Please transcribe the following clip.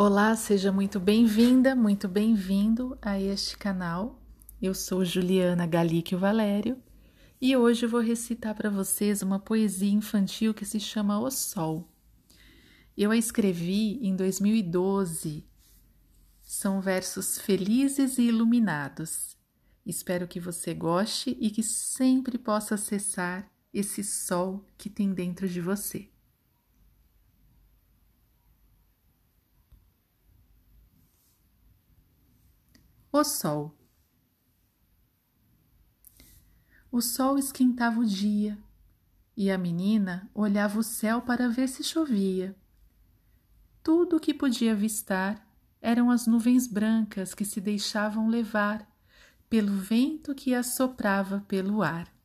Olá, seja muito bem-vinda, muito bem-vindo a este canal. Eu sou Juliana Galíquio Valério e hoje vou recitar para vocês uma poesia infantil que se chama O Sol. Eu a escrevi em 2012. São versos felizes e iluminados. Espero que você goste e que sempre possa acessar esse sol que tem dentro de você. O sol. O sol esquentava o dia e a menina olhava o céu para ver se chovia. Tudo o que podia avistar eram as nuvens brancas que se deixavam levar pelo vento que as soprava pelo ar.